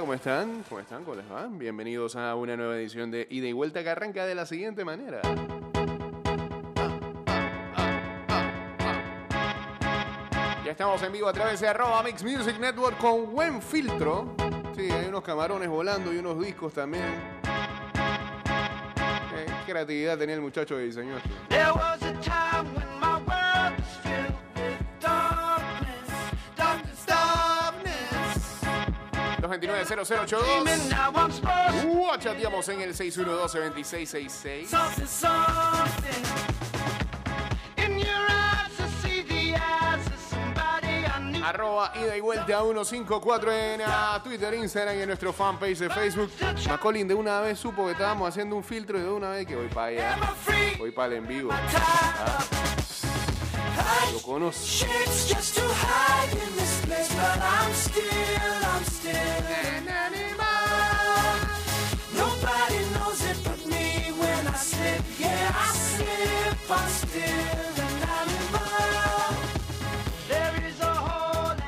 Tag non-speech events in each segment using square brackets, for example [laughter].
¿cómo están? ¿Cómo están? ¿Cómo les va? Bienvenidos a una nueva edición de Ida y Vuelta que arranca de la siguiente manera. Ya estamos en vivo a través de arroba Mix Music Network con buen filtro. Sí, hay unos camarones volando y unos discos también. Eh, qué creatividad tenía el muchacho que diseñó esto. There 229-0082. Dreaming now I'm supposed Uh, chateamos en el 612-2666. something, something. In your eyes, I see the eyes of somebody I knew. Arroba ida y vuelta 154 en ah, Twitter, Instagram y en nuestro fanpage de Facebook. Macolin de una vez supo que estábamos haciendo un filtro y de una vez que voy para allá. Voy para el en vivo. Up. Lo conozco.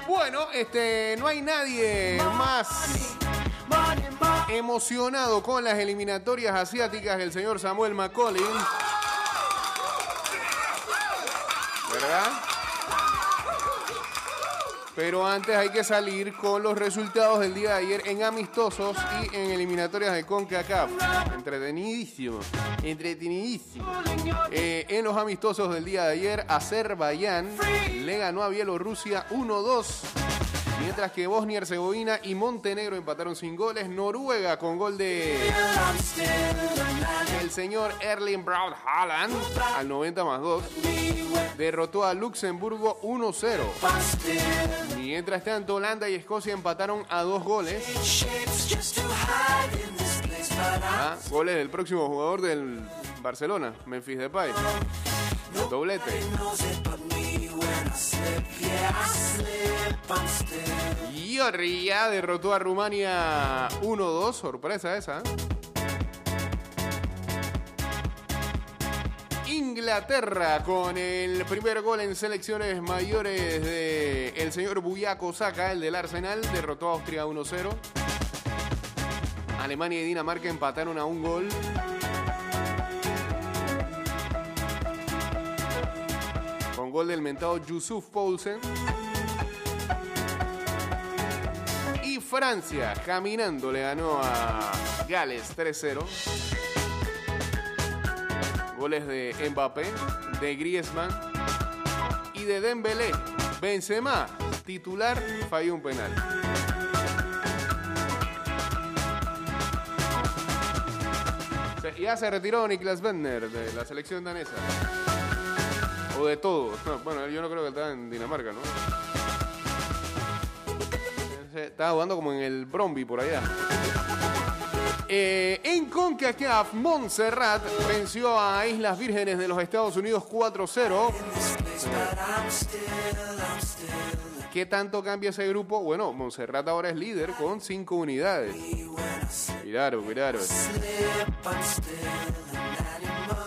Bueno, este, no hay nadie más emocionado con las eliminatorias asiáticas que el señor Samuel McCollin. ¿Verdad? Pero antes hay que salir con los resultados del día de ayer en amistosos y en eliminatorias de CONCACAF. Entretenidísimo. Entretenidísimo. Eh, en los amistosos del día de ayer, Azerbaiyán le ganó a Bielorrusia 1-2. Mientras que Bosnia, Herzegovina y Montenegro empataron sin goles. Noruega con gol de el señor Erling Braut Haaland al 90 más 2. Derrotó a Luxemburgo 1-0. I'm still Mientras tanto, Holanda y Escocia empataron a dos goles. Ah, goles del próximo jugador del Barcelona, Memphis Depay. Doblete. Georgia derrotó a Rumania 1-2. Sorpresa esa. ¿eh? Inglaterra con el primer gol en selecciones mayores de el señor Buyaco Saka, el del Arsenal, derrotó a Austria 1-0. Alemania y Dinamarca empataron a un gol. Gol del mentado Yusuf Poulsen. Y Francia, caminando, le ganó a Gales 3-0. Goles de Mbappé, de Griezmann y de Dembélé. Benzema, titular, falló un penal. Ya se retiró Niklas Bentner de la selección danesa. O de todo. No, [laughs] bueno, yo no creo que estaba en Dinamarca, ¿no? Estaba jugando como en el Bromby por allá. Eh, en CONCACAF, Montserrat venció a Islas Vírgenes de los Estados Unidos 4-0. ¿Qué tanto cambia ese grupo? Bueno, Montserrat ahora es líder con 5 unidades.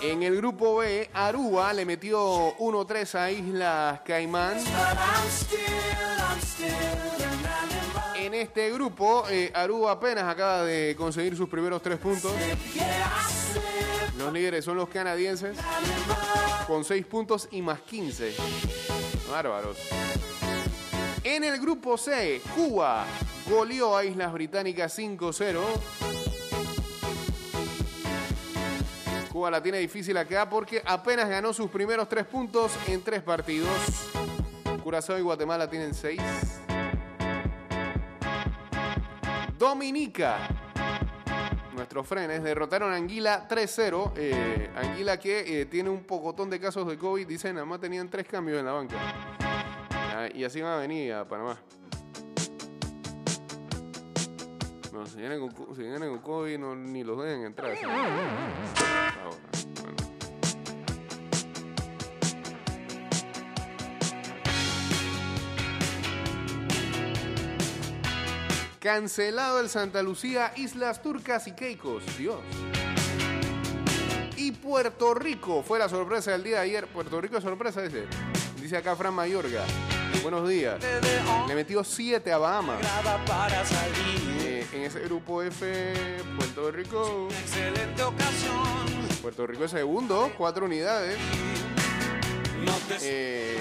En el grupo B, Aruba le metió 1-3 a Islas Caimán. En este grupo, eh, Aruba apenas acaba de conseguir sus primeros tres puntos. Los líderes son los canadienses con 6 puntos y más 15. Bárbaros. En el grupo C, Cuba goleó a Islas Británicas 5-0. Cuba la tiene difícil acá porque apenas ganó sus primeros tres puntos en tres partidos. Curazao y Guatemala tienen seis. Dominica. Nuestros frenes derrotaron a Anguila 3-0. Eh, Anguila que eh, tiene un pocotón de casos de COVID. Dicen, nada más tenían tres cambios en la banca. Ah, y así van a venir a Panamá. No, si vienen con, co- si vienen con COVID, no, ni los dejen entrar. ¿sí? Ahora, bueno. Cancelado el Santa Lucía, Islas Turcas y Caicos. Dios. Y Puerto Rico fue la sorpresa del día de ayer. Puerto Rico es sorpresa, dice. Dice acá Fran Mayorga. Buenos días. Le metió 7 a Bahamas. para salir. Eh, ese grupo F, Puerto Rico. Excelente ocasión. Puerto Rico es segundo, cuatro unidades. No te Eh,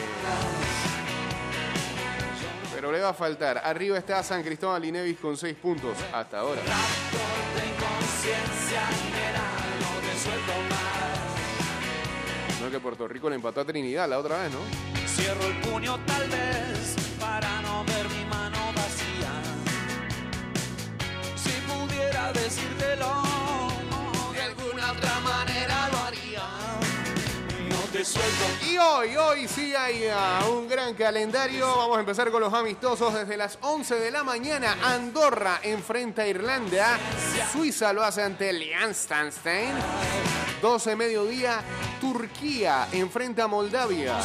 pero le va a faltar. Arriba está San Cristóbal y Nevis con seis puntos hasta ahora. No que Puerto Rico le empató a Trinidad la otra vez, ¿no? Cierro el puño tal vez para no ver decírtelo, de alguna otra manera lo haría. No te suelto. Y hoy, hoy sí hay ah, un gran calendario. Vamos a empezar con los amistosos desde las 11 de la mañana. Andorra enfrenta a Irlanda. Suiza lo hace ante Liechtenstein. 12 mediodía, Turquía enfrenta a Moldavia.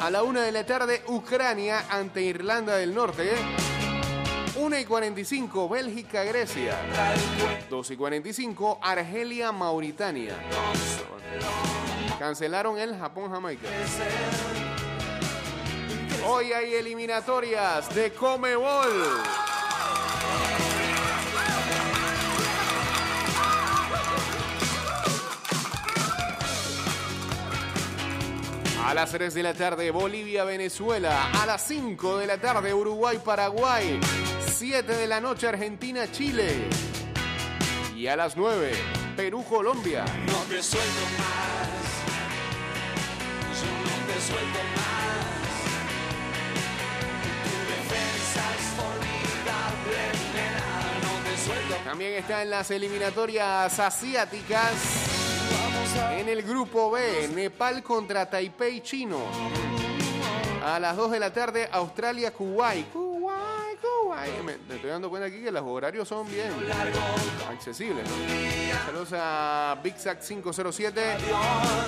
A la 1 de la tarde, Ucrania ante Irlanda del Norte. 1 y 45, Bélgica, Grecia. 2 y 45, Argelia, Mauritania. Cancelaron el Japón-Jamaica. Hoy hay eliminatorias de Comebol. A las 3 de la tarde, Bolivia-Venezuela. A las 5 de la tarde, Uruguay-Paraguay. 7 de la noche, Argentina-Chile. Y a las 9, Perú-Colombia. No te suelto más. Yo no te suelto más. Tu defensa es formidable, nena. No te suelto También está en las eliminatorias asiáticas. En el grupo B, Nepal contra Taipei chino. A las 2 de la tarde, Australia, Kuwait. Kuwait, Kuwait. Me, estoy dando cuenta aquí que los horarios son bien accesibles. Saludos a Big Sack 507.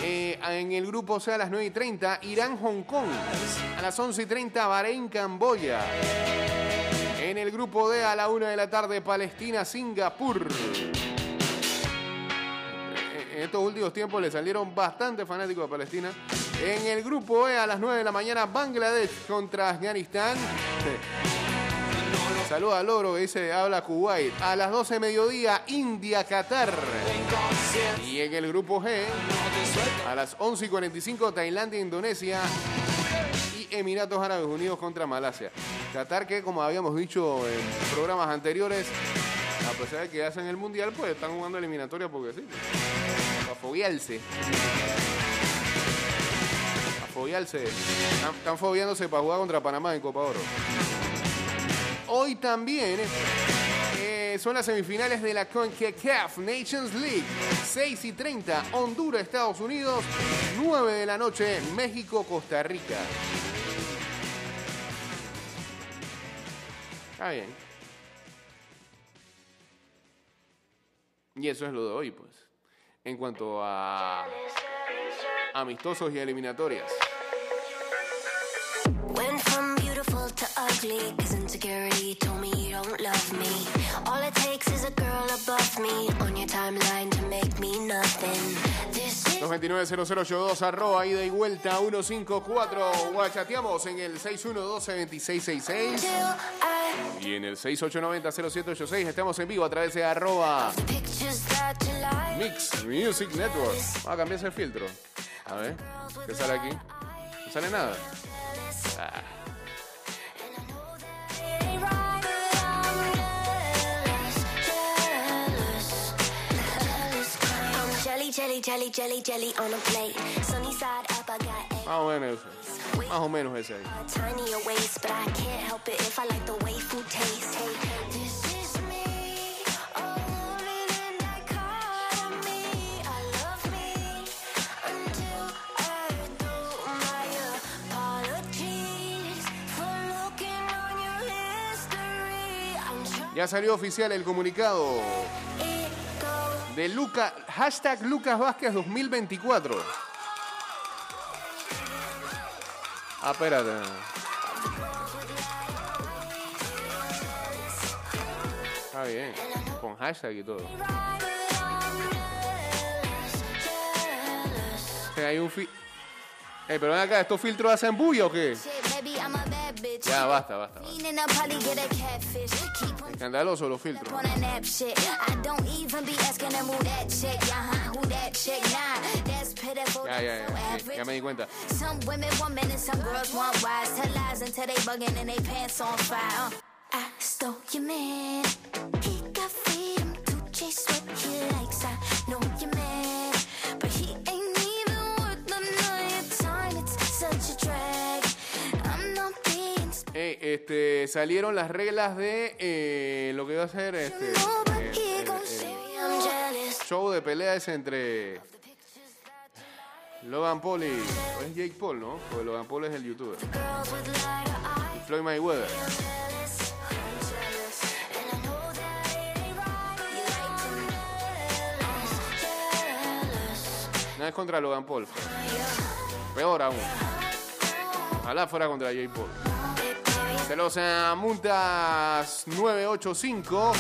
Eh, en el grupo C a las 9 y 30, Irán, Hong Kong. A las 11 y 30, Bahrein, Camboya. En el grupo D a la 1 de la tarde, Palestina, Singapur. Estos últimos tiempos le salieron bastante fanáticos a Palestina. En el grupo E a las 9 de la mañana, Bangladesh contra Afganistán. Saluda al oro dice habla Kuwait. A las 12 de mediodía, India, Qatar. Y en el grupo G, a las 11 y 45, Tailandia, Indonesia. Y Emiratos Árabes Unidos contra Malasia. Qatar que, como habíamos dicho en programas anteriores, a pesar de que hacen el mundial, pues están jugando eliminatoria porque sí. Foguearse. Foguearse. Están, están para jugar contra Panamá en Copa Oro. Hoy también eh, son las semifinales de la CONCACAF Nations League. 6 y 30, Honduras, Estados Unidos. 9 de la noche, México, Costa Rica. Está bien. Y eso es lo de hoy, pues. En cuanto a amistosos y eliminatorias. All it takes is a girl above me on your timeline to make me nothing. This is 229-0082, arroba, ida y vuelta, 154. Guachateamos en el 612-2666 till I y en el 6890-0786. Estamos en vivo a través de arroba. Mix Music Network. Vamos a cambiar ese filtro. A ver, ¿qué sale aquí? No sale nada. Ah, Apologies for looking on your history. I'm trying Ya salió oficial el comunicado. De Luca, hashtag Lucas Vázquez 2024. Ah, espérate. Está bien, con hashtag y todo. Hay un fi... Eh, pero ven acá, ¿estos filtros hacen bulla o qué? Ya, basta, basta. basta. Escandaloso los filtros. I. Ya, ya, ya, average. ya me di cuenta. Some women want men este, salieron las reglas de eh, lo que va a ser este, el- el- el jealous. show de peleas entre Logan Paul y o es Jake Paul, ¿no? Porque Logan Paul es el youtuber. Eyes. Floyd Mayweather. No es contra Logan Paul. Peor aún. Ojalá fuera contra Jake Paul. Se los multas 985.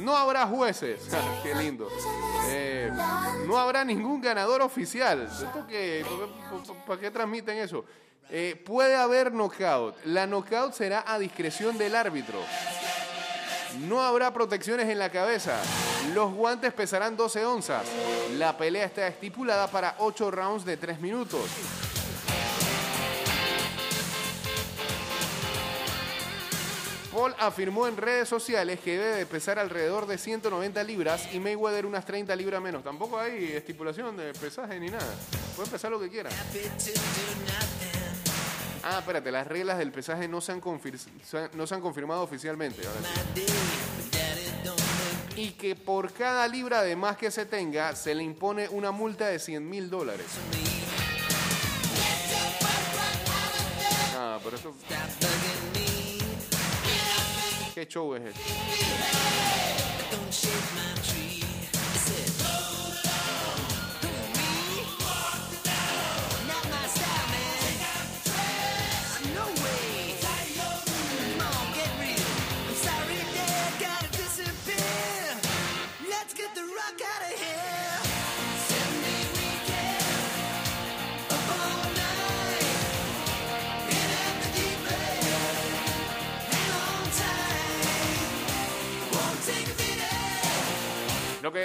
No habrá jueces. [laughs] Qué lindo. Eh, no habrá ningún ganador oficial. ¿Esto ¿Para qué transmiten eso? Eh, puede haber knockout. La knockout será a discreción del árbitro. No habrá protecciones en la cabeza. Los guantes pesarán 12 onzas. La pelea está estipulada para 8 rounds de 3 minutos. Paul afirmó en redes sociales que debe de pesar alrededor de 190 libras y Mayweather unas 30 libras menos. Tampoco hay estipulación de pesaje ni nada. Pueden pesar lo que quieran. Ah, espérate, las reglas del pesaje no se han, no se han confirmado oficialmente. Y que por cada libra de más que se tenga, se le impone una multa de 100 mil dólares. Ah, pero esto... ¿Qué show es este?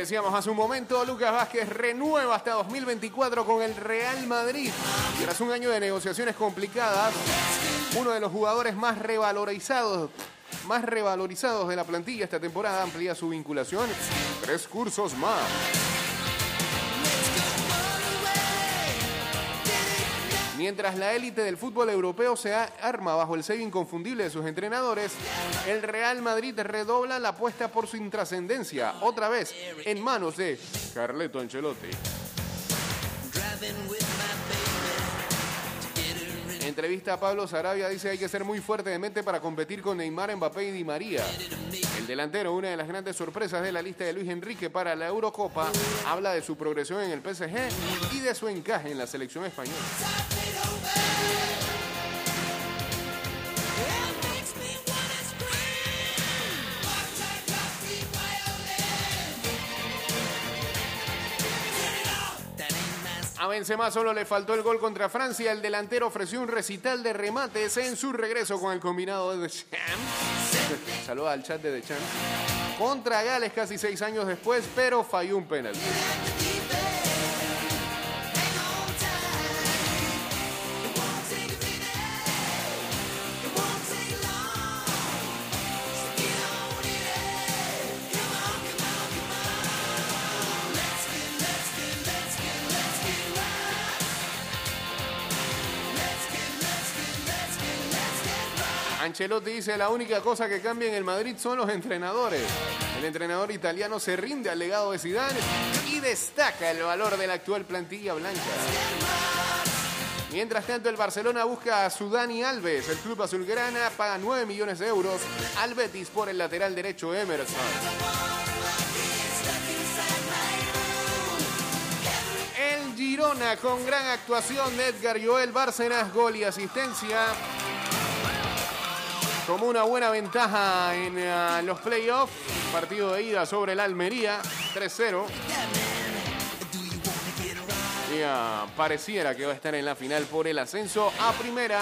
Decíamos hace un momento, Lucas Vázquez renueva hasta 2024 con el Real Madrid. Tras un año de negociaciones complicadas, uno de los jugadores más revalorizados, más revalorizados de la plantilla esta temporada amplía su vinculación tres cursos más. Mientras la élite del fútbol europeo se arma bajo el sello inconfundible de sus entrenadores, el Real Madrid redobla la apuesta por su intrascendencia, otra vez en manos de Carleto Ancelotti. Entrevista a Pablo Sarabia dice hay que ser muy fuerte de mente para competir con Neymar, Mbappé y Di María. El delantero, una de las grandes sorpresas de la lista de Luis Enrique para la Eurocopa, habla de su progresión en el PSG y de su encaje en la selección española. A Benzema solo le faltó el gol contra Francia. El delantero ofreció un recital de remates en su regreso con el combinado de The Champs. [laughs] Saluda al chat de The Champs. Contra Gales casi seis años después, pero falló un penalti. Ancelotti dice la única cosa que cambia en el Madrid son los entrenadores. El entrenador italiano se rinde al legado de Zidane y destaca el valor de la actual plantilla blanca. Mientras tanto, el Barcelona busca a su Dani Alves. El club azulgrana paga 9 millones de euros al Betis por el lateral derecho Emerson. El Girona con gran actuación de Edgar Joel Bárcenas, gol y asistencia. Tomó una buena ventaja en eh, los playoffs. Partido de ida sobre el Almería, 3-0. Y ah, pareciera que va a estar en la final por el ascenso a primera.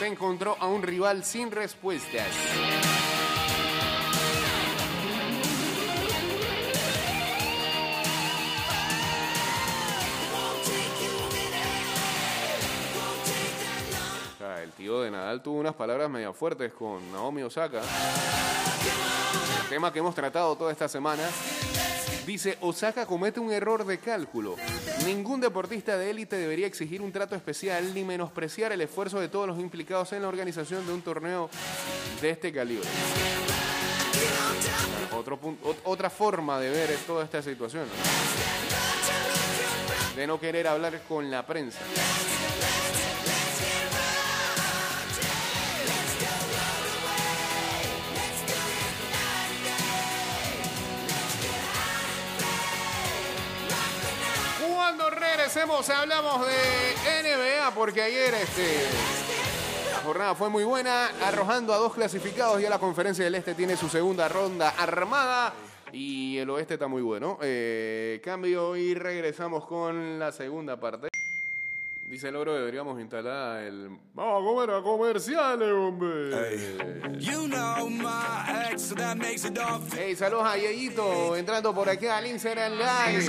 se encontró a un rival sin respuestas. Tío de Nadal tuvo unas palabras media fuertes con Naomi Osaka. El tema que hemos tratado toda esta semana. Dice, Osaka comete un error de cálculo. Ningún deportista de élite debería exigir un trato especial ni menospreciar el esfuerzo de todos los implicados en la organización de un torneo de este calibre. Otro pun- ot- otra forma de ver toda esta situación. De no querer hablar con la prensa. Regresemos hablamos de NBA porque ayer este, la jornada fue muy buena, arrojando a dos clasificados. Ya la conferencia del Este tiene su segunda ronda armada y el Oeste está muy bueno. Eh, cambio y regresamos con la segunda parte. Dice el oro, deberíamos instalar el... Vamos a comer a comerciales, hombre. You know my ex, so that makes it all. Hey, saludos a Yeyito, entrando por aquí al Instagram Live.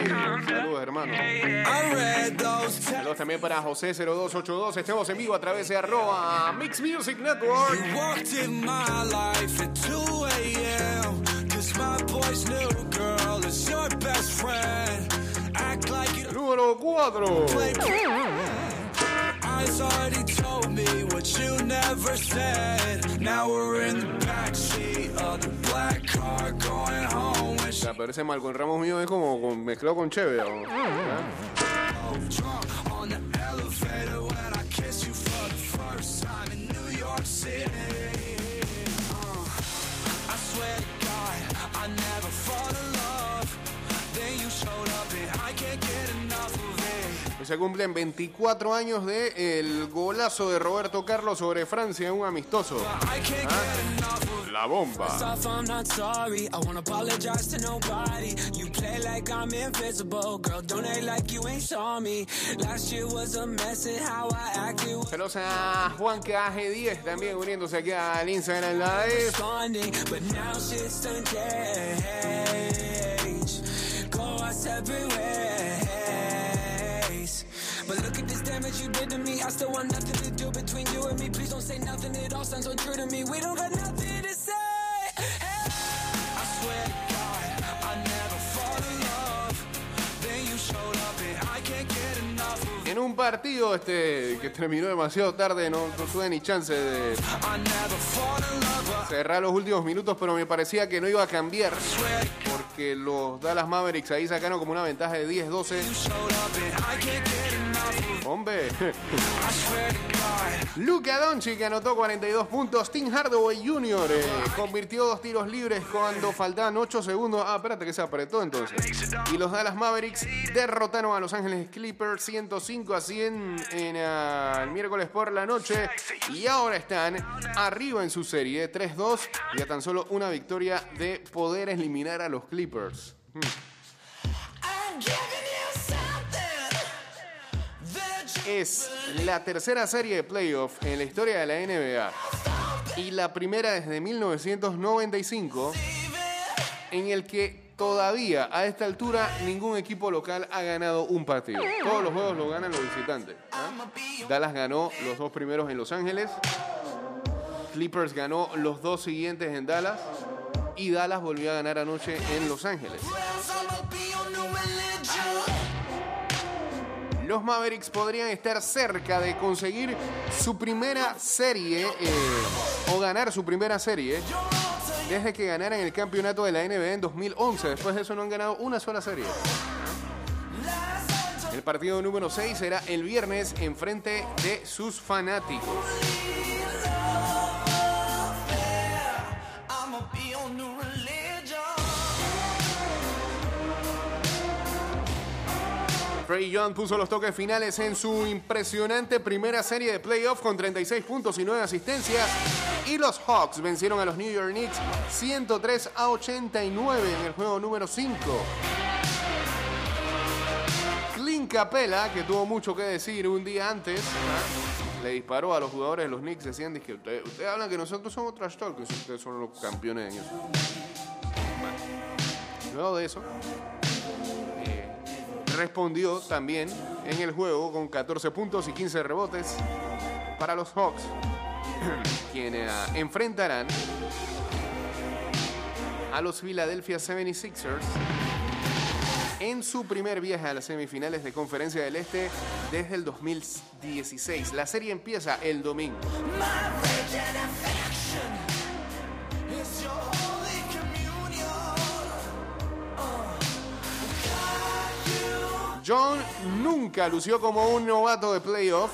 Saludos, hermano. Saludos también para José0282. Estemos en vivo a través de arroba Mix Music Network. You walked in my life at 2 a.m. Cause my boy's new girl is your best friend. Act like you Número 4. Eyes already told me what you never said. Now we're in the backseat of the black car going home. When she pero ese Malcolm Ramos mío es como con- mezclado con Cheve. ¿no? Se cumplen 24 años de el golazo de Roberto Carlos sobre Francia un amistoso. It. La bomba. Saludos a Juan KG10 también uniéndose aquí al Instagram Live. Go our separate ways. Damage you did to me. I still want nothing to do between you and me. Please don't say nothing. It all sounds so true to me. We don't got nothing to say. Hey. I swear to God, I never fall in love. Then you showed up and I can't get enough of it. En un partido este que terminó demasiado tarde, no, no tuve ni chance de cerrar los últimos minutos, pero me parecía que no iba a cambiar porque los Dallas Mavericks ahí sacaron como una ventaja de 10-12. Hombre. Luka Doncic anotó 42 puntos. Tim Hardaway Jr. eh, convirtió dos tiros libres cuando faltaban 8 segundos. Ah, espérate que se apretó entonces. Y los Dallas Mavericks derrotaron a Los Ángeles Clippers 105 a 100 en, ah, el miércoles por la noche. Y ahora están arriba en su serie 3-2 y a tan solo una victoria de poder eliminar a los Clippers. I'm Es la tercera serie de playoff en la historia de la NBA y la primera desde 1995 en el que todavía a esta altura ningún equipo local ha ganado un partido. Todos los juegos lo ganan los visitantes. ¿ah? Dallas ganó los dos primeros en Los Ángeles. Clippers ganó los dos siguientes en Dallas. Y Dallas volvió a ganar anoche en Los Ángeles. Los Mavericks podrían estar cerca de conseguir su primera serie eh, o ganar su primera serie desde que ganaran el campeonato de la NBA en 2011. Después de eso no han ganado una sola serie. El partido número 6 será el viernes en frente de sus fanáticos. Trey Young puso los toques finales en su impresionante primera serie de playoff con 36 puntos y 9 asistencias. Y los Hawks vencieron a los New York Knicks 103 a 89 en el juego número 5. Clint Capella, que tuvo mucho que decir un día antes, ¿ah? le disparó a los jugadores de los Knicks. Decían que ustedes, hablan que nosotros somos trash talkers, ustedes son los campeones eso. Bueno, luego de eso, respondió también en el juego con 14 puntos y 15 rebotes para los Hawks, [clears throat] quienes ah, enfrentarán a los Philadelphia 76ers en su primer viaje a las semifinales de Conferencia del Este desde el 2016. La serie empieza el domingo. John nunca lució como un novato de playoff.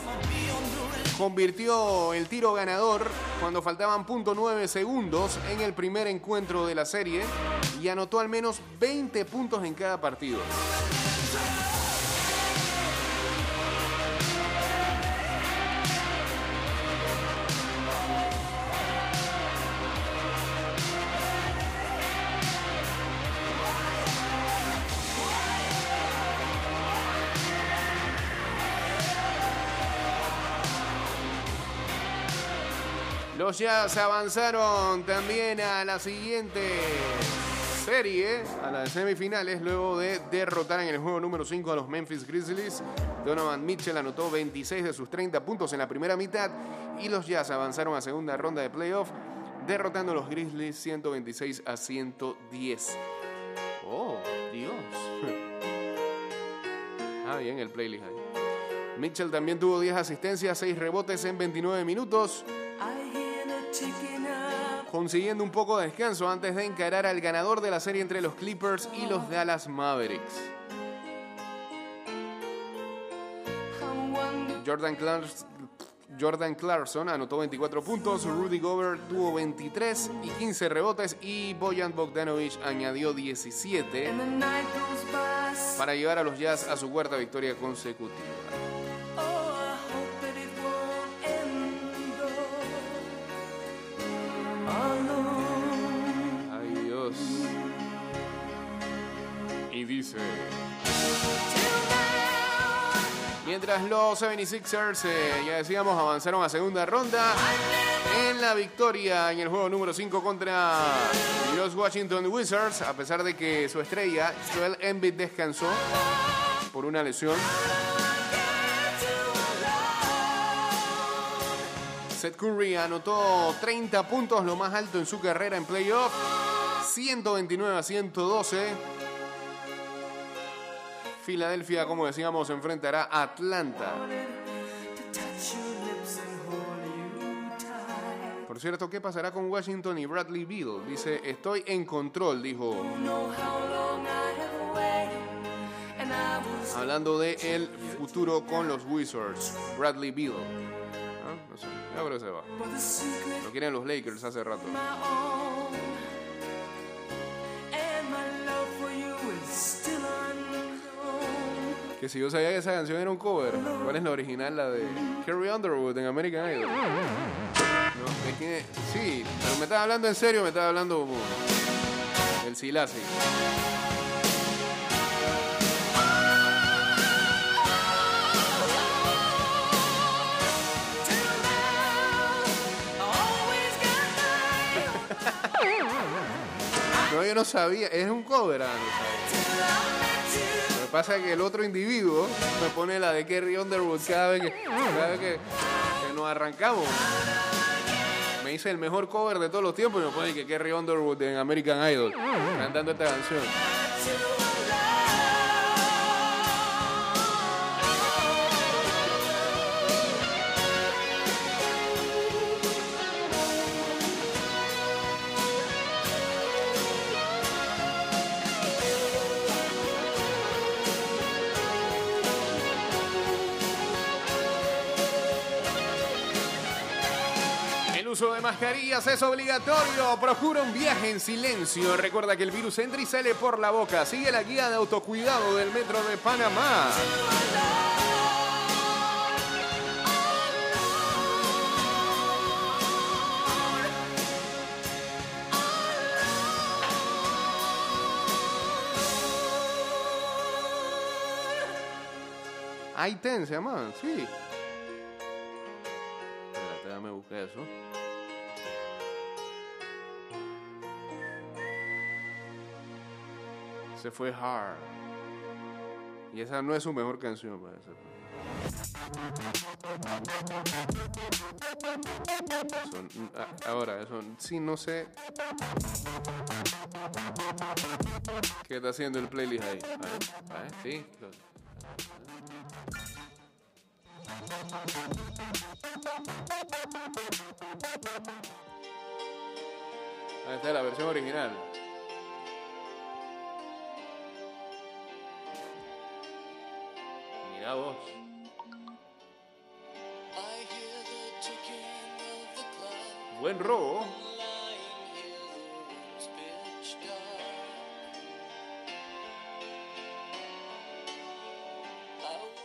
Convirtió el tiro ganador cuando faltaban .9 segundos en el primer encuentro de la serie y anotó al menos 20 puntos en cada partido. Los Jazz avanzaron también a la siguiente serie, a las semifinales, luego de derrotar en el juego número 5 a los Memphis Grizzlies. Donovan Mitchell anotó 26 de sus 30 puntos en la primera mitad y los Jazz avanzaron a segunda ronda de playoff, derrotando a los Grizzlies 126 a 110. Oh, Dios. [laughs] Ah, bien el playlist ahí. Mitchell también tuvo 10 asistencias, 6 rebotes en 29 minutos consiguiendo un poco de descanso antes de encarar al ganador de la serie entre los Clippers y los Dallas Mavericks. Jordan, Clarks- Jordan Clarkson anotó 24 puntos, Rudy Gobert tuvo 23 y 15 rebotes y Bojan Bogdanovic añadió 17 para llevar a los Jazz a su cuarta victoria consecutiva. Mientras los 76ers, eh, ya decíamos, avanzaron a segunda ronda en la victoria en el juego número 5 contra los Washington Wizards, a pesar de que su estrella, Joel Embiid, descansó por una lesión. Seth Curry anotó 30 puntos, lo más alto en su carrera en playoff. 129 a 112. Filadelfia, como decíamos, enfrentará a Atlanta. Por cierto, ¿qué pasará con Washington y Bradley Beal? Dice, estoy en control, dijo. Hablando de el futuro con los Wizards, Bradley Beal. Ah, No sé, que se va. Lo quieren los Lakers hace rato. Que si yo sabía que esa canción era un cover, ¿cuál es la original? La de Carrie Underwood en American Idol. No, ¿de quién es? Sí, pero me estaba hablando en serio, me estaba hablando como el Silasi. [laughs] No, yo no sabía, es un cover, ah, no sabía. Pasa que el otro individuo me pone la de Kerry Underwood cada vez que, cada vez que, que nos arrancamos. Me hice el mejor cover de todos los tiempos y me pone que Kerry Underwood en American Idol cantando esta canción. Uso de mascarillas es obligatorio. Procura un viaje en silencio. Recuerda que el virus entra y sale por la boca. Sigue la guía de autocuidado del Metro de Panamá. I-10 se llama, sí. eso. Se fue Hard. Y esa no es su mejor canción, parece. Son- a- ahora, eso sí, no sé. ¿Qué está haciendo el playlist ahí? A ver, sí. la versión original. Vos. Buen robo.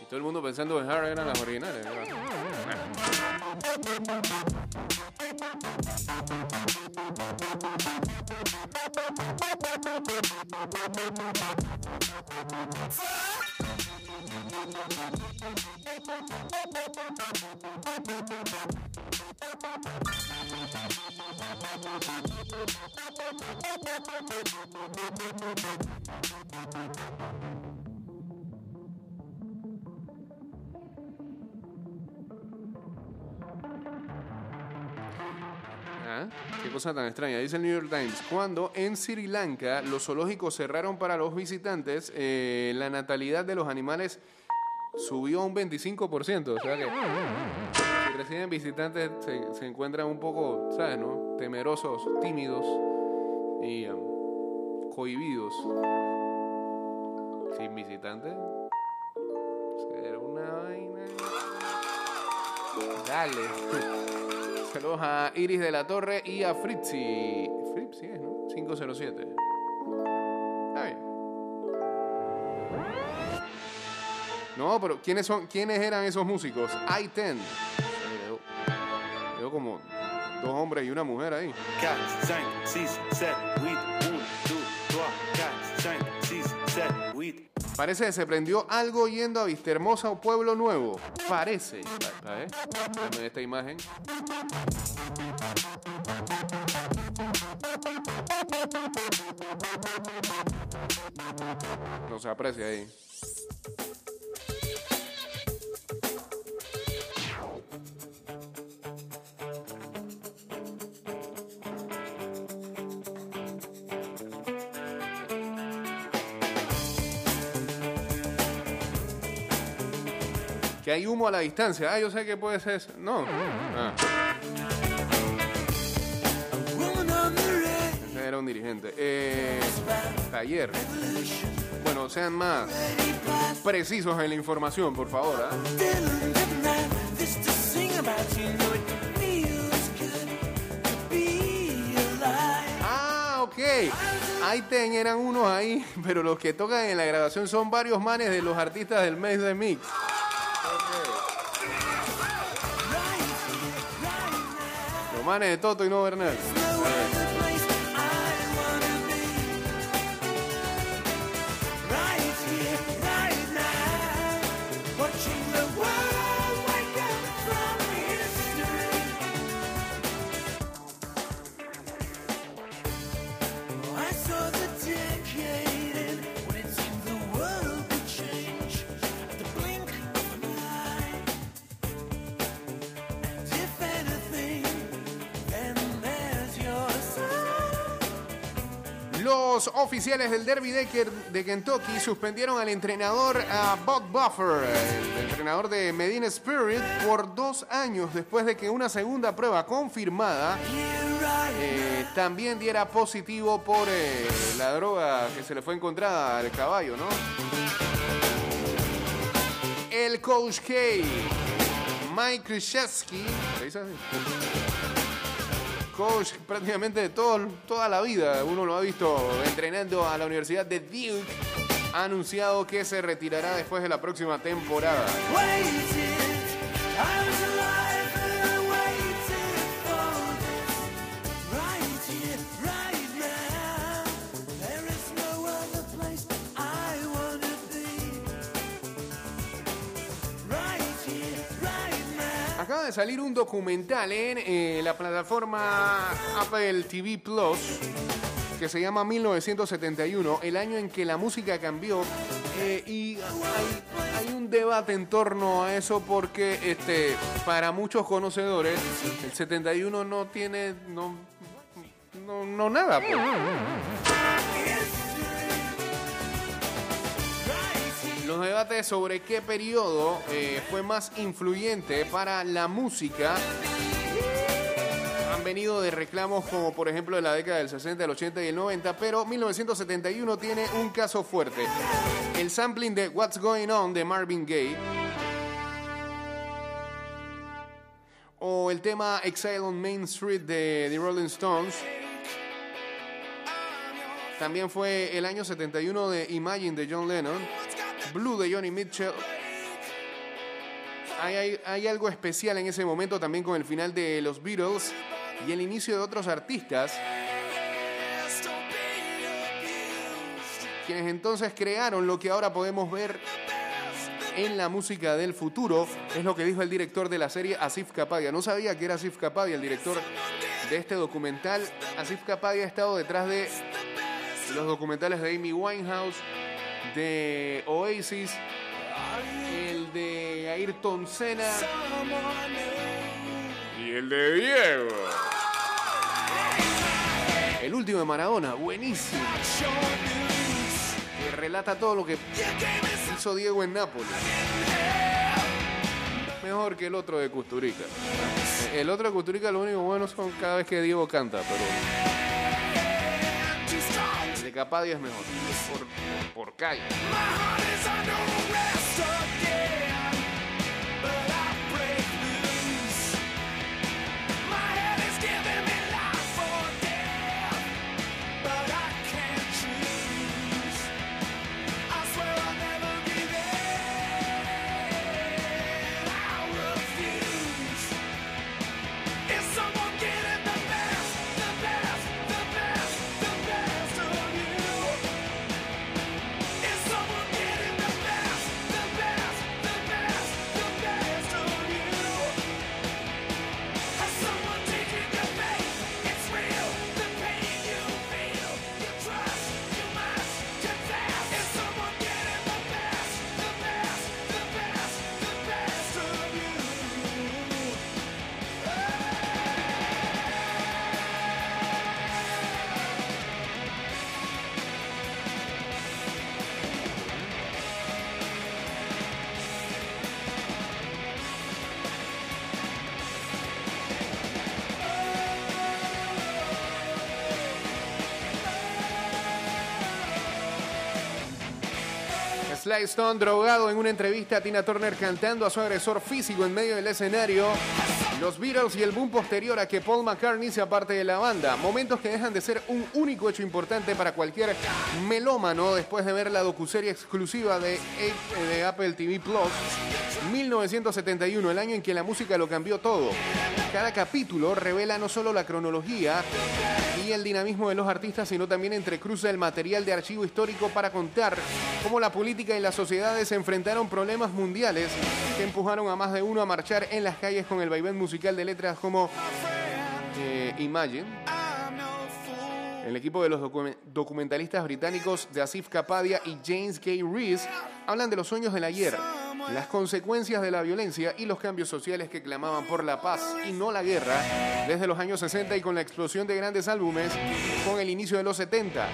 Y todo el mundo pensando en Hard eran las originales. ¿no? Ah, Qué cosa tan extraña. Dice el New York Times. Cuando en Sri Lanka los zoológicos cerraron para los visitantes, eh, la natalidad de los animales subió un 25%. O sea que si reciben visitantes se, se encuentran un poco, ¿sabes? No? Temerosos, tímidos y um, cohibidos. Sin visitantes. Será una vaina. Dale. [laughs] Saludos a Iris de la Torre y a Fritzi. Fritzi es, ¿no? 507. No, pero ¿quiénes son? ¿Quiénes eran esos músicos? I-10. Ahí Veo, veo como dos hombres y una mujer ahí. 4, 5, 6, 7, 8, 1, 2, 3, 4, 5, 6, 7, 8. Parece que se prendió algo yendo a Vistahermosa o Pueblo Nuevo. Parece. Ver, dame esta imagen. No se aprecia ahí. Que hay humo a la distancia. Ah, yo sé que puede ser. eso. No. Ah, ese era un dirigente. Eh, taller. Bueno, sean más precisos en la información, por favor. ¿ah? Ah, ok. Ahí ten, eran unos ahí, [laughs] pero los que tocan en la grabación son varios manes de los artistas del mes de Mix. De Toto y no Bernal. Los oficiales del Derby de, Ker- de Kentucky suspendieron al entrenador Bob Buffer, el entrenador de Medina Spirit, por dos años después de que una segunda prueba confirmada eh, también diera positivo por eh, la droga que se le fue encontrada al caballo, ¿no? El coach K, Mike Krzyzewski. Coach prácticamente de todo, toda la vida. Uno lo ha visto entrenando a la Universidad de Duke. Ha anunciado que se retirará después de la próxima temporada. Acaba de salir un documental en eh, la plataforma Apple TV Plus que se llama 1971, el año en que la música cambió. eh, y hay, un debate en torno a eso porque este, para muchos conocedores el 71 no tiene no, no, no nada. pues. Los debates sobre qué periodo eh, fue más influyente para la música han venido de reclamos como por ejemplo de la década del 60, el 80 y el 90, pero 1971 tiene un caso fuerte. El sampling de What's Going On de Marvin Gaye o el tema Exile on Main Street de The Rolling Stones. También fue el año 71 de Imagine de John Lennon, Blue de Johnny Mitchell. Hay, algo especial en ese momento también con el final de los Beatles y el inicio de otros artistas, quienes entonces crearon lo que ahora podemos ver en la música del futuro, es lo que dijo el director de la serie Asif Kapadia. No sabía que era Asif Kapadia el director de este documental. Asif Kapadia ha estado detrás de los documentales de Amy Winehouse, de Oasis, el de Ayrton Senna y el de Diego. El último de Maradona, buenísimo. Que relata todo lo que hizo Diego en Nápoles. Mejor que el otro de Custurica. El otro de Custurica lo único bueno son cada vez que Diego canta, pero el de Capadia es mejor. Por calle. Stone drogado en una entrevista a Tina Turner cantando a su agresor físico en medio del escenario. Los Beatles y el boom posterior a que Paul McCartney se aparte de la banda. Momentos que dejan de ser un único hecho importante para cualquier melómano después de ver la docuserie exclusiva de Apple TV Plus. 1971, el año en que la música lo cambió todo. Cada capítulo revela no solo la cronología y el dinamismo de los artistas, sino también entrecruza el material de archivo histórico para contar cómo la política y las sociedades enfrentaron problemas mundiales que empujaron a más de uno a marchar en las calles con el vaivén musical de letras como eh, Imagine. El equipo de los docu- documentalistas británicos de Kapadia y James K. Rees hablan de los sueños del ayer, las consecuencias de la violencia y los cambios sociales que clamaban por la paz y no la guerra desde los años 60 y con la explosión de grandes álbumes con el inicio de los 70.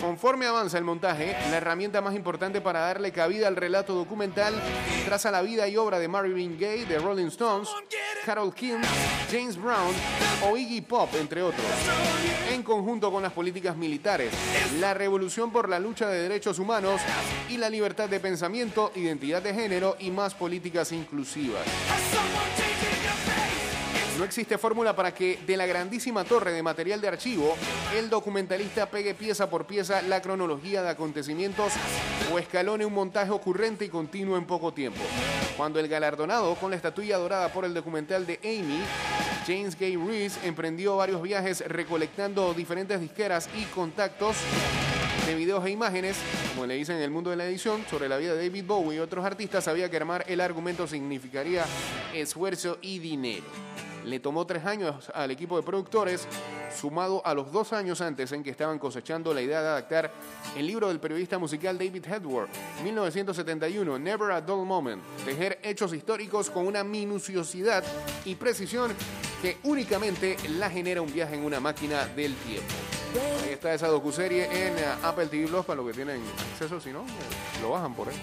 Conforme avanza el montaje, la herramienta más importante para darle cabida al relato documental traza la vida y obra de Marvin Gaye, de Rolling Stones, Carol King, James Brown o Iggy Pop, entre otros, en conjunto con las políticas militares, la revolución por la lucha de derechos humanos y la libertad de pensamiento, identidad de género y más políticas inclusivas. No existe fórmula para que de la grandísima torre de material de archivo, el documentalista pegue pieza por pieza la cronología de acontecimientos o escalone un montaje ocurrente y continuo en poco tiempo. Cuando el galardonado con la estatuilla dorada por el documental de Amy, James Gay Rees emprendió varios viajes recolectando diferentes disqueras y contactos de videos e imágenes, como le dicen en el mundo de la edición, sobre la vida de David Bowie y otros artistas, sabía que armar el argumento significaría esfuerzo y dinero. Le tomó tres años al equipo de productores, sumado a los dos años antes en que estaban cosechando la idea de adaptar el libro del periodista musical David Hedworth, 1971, Never a Dull Moment, tejer hechos históricos con una minuciosidad y precisión que únicamente la genera un viaje en una máquina del tiempo. Ahí está esa docuserie en eh, Apple TV Plus para los que tienen acceso, si no, eh, lo bajan por ahí.